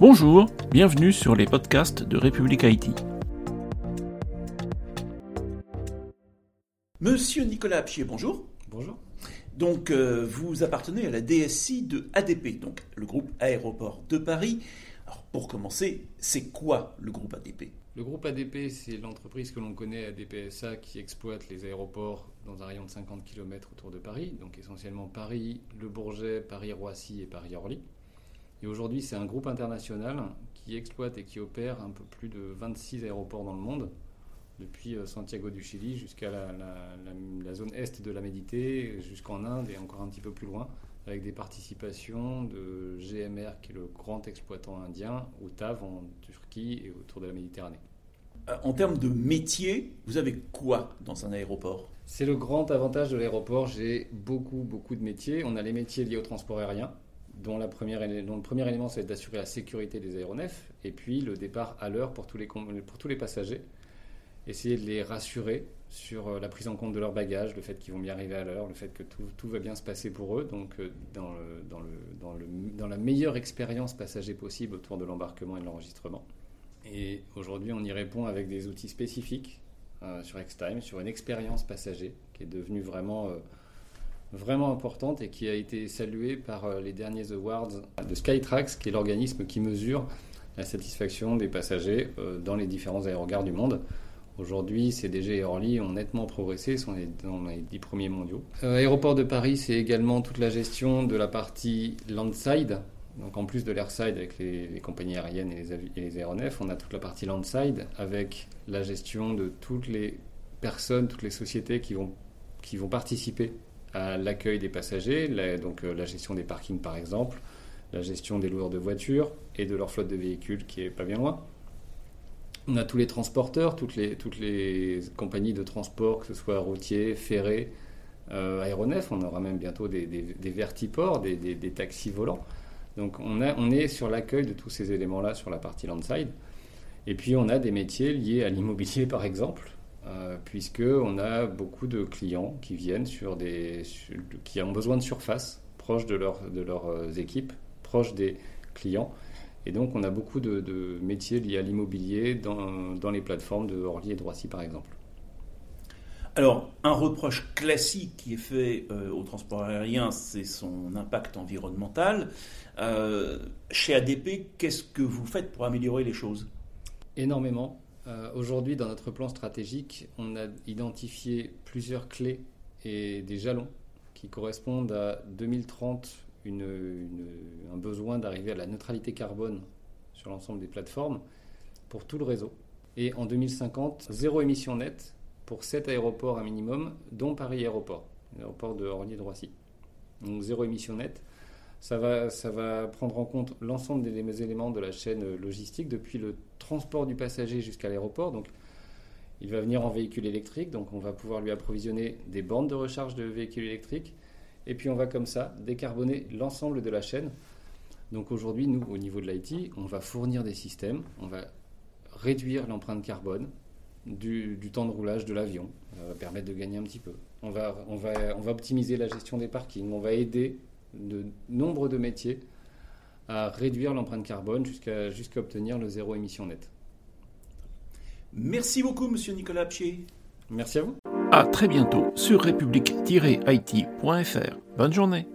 Bonjour, bienvenue sur les podcasts de République Haïti. Monsieur Nicolas Apchier, bonjour. Bonjour. Donc, euh, vous appartenez à la DSI de ADP, donc le groupe Aéroport de Paris. Alors, pour commencer, c'est quoi le groupe ADP Le groupe ADP, c'est l'entreprise que l'on connaît, ADPSA, qui exploite les aéroports dans un rayon de 50 km autour de Paris, donc essentiellement Paris, Le Bourget, Paris-Roissy et Paris-Orly. Et aujourd'hui, c'est un groupe international qui exploite et qui opère un peu plus de 26 aéroports dans le monde, depuis euh, Santiago du Chili jusqu'à la, zone est de la Médité, jusqu'en Inde et encore un petit peu plus loin, avec des participations de GMR, qui est le grand exploitant indien, ou TAV en Turquie et autour de la Méditerranée. Euh, en termes de métier, vous avez quoi dans un aéroport? C'est le grand avantage de l'aéroport. J'ai beaucoup, beaucoup de métiers. On a les métiers liés au transport aérien, dont, le premier élément, c'est d'assurer la sécurité des aéronefs, et puis le départ à l'heure pour, tous les, passagers. Essayer de les rassurer sur euh, la prise en compte de leurs bagages, le fait qu'ils vont bien arriver à l'heure, le fait que tout, va bien se passer pour eux, donc euh, dans, la meilleure expérience passager possible autour de l'embarquement et de l'enregistrement. Et aujourd'hui, on y répond avec des outils spécifiques euh, sur Xtime, sur une expérience passager qui est devenue vraiment vraiment importante et qui a été saluée par euh, les derniers awards de Skytrax, qui est l'organisme qui mesure la satisfaction des passagers euh, dans les différents aérogares du monde. Aujourd'hui, CDG et Orly ont nettement progressé, sont dans les dix premiers mondiaux. Euh, Aéroport de Paris, c'est également toute la gestion de la partie landside. Donc en plus de l'airside avec les, compagnies aériennes et les, aéronefs, on a toute la partie landside avec la gestion de toutes les personnes, toutes les sociétés qui vont participer à l'accueil des passagers, donc euh, la gestion des parkings par exemple, la gestion des loueurs de voitures et de leur flotte de véhicules qui est pas bien loin. On a tous les transporteurs, toutes les, toutes les compagnies de transport, que ce soit routiers, ferrés, euh, aéronefs. On aura même bientôt des, des, vertiports, des, des, taxis volants. Donc on, a, on est sur l'accueil de tous ces éléments-là sur la partie landside. Et puis on a des métiers liés à l'immobilier par exemple, euh, puisqu'on a beaucoup de clients qui viennent sur des, qui ont besoin de surface proche de, leur, de leurs euh, équipes, proche des clients. Et donc, on a beaucoup de, métiers liés à l'immobilier dans, dans, les plateformes de Orly et de Roissy, par exemple. Alors, un reproche classique qui est fait euh, au transport aérien, c'est son impact environnemental. chez ADP, qu'est-ce que vous faites pour améliorer les choses? Énormément. Euh, aujourd'hui, dans notre plan stratégique, on a identifié plusieurs clés et des jalons qui correspondent à 2030, un besoin d'arriver à la neutralité carbone sur l'ensemble des plateformes pour tout le réseau. Et en 2050, zéro émission nette pour 7 aéroports à minimum, dont Paris Aéroport, l'aéroport de Orly et de Roissy. Donc zéro émission nette. Ça va, ça va prendre en compte l'ensemble des éléments de la chaîne logistique, depuis le transport du passager jusqu'à l'aéroport. Donc, il va venir en véhicule électrique, donc on va pouvoir lui approvisionner des bornes de recharge de véhicules électriques. Et puis on va comme ça décarboner l'ensemble de la chaîne. Donc aujourd'hui, nous, au niveau de l'IT, on va fournir des systèmes, on va réduire l'empreinte carbone du, du, temps de roulage de l'avion. Ça va permettre de gagner un petit peu. On va, on, va, on va optimiser la gestion des parkings, on va aider de nombre de métiers à réduire l'empreinte carbone jusqu'à jusqu'à obtenir le zéro émission net. Merci beaucoup, monsieur Nicolas Pied. Merci à vous. À très bientôt sur république-it.fr. Bonne journée.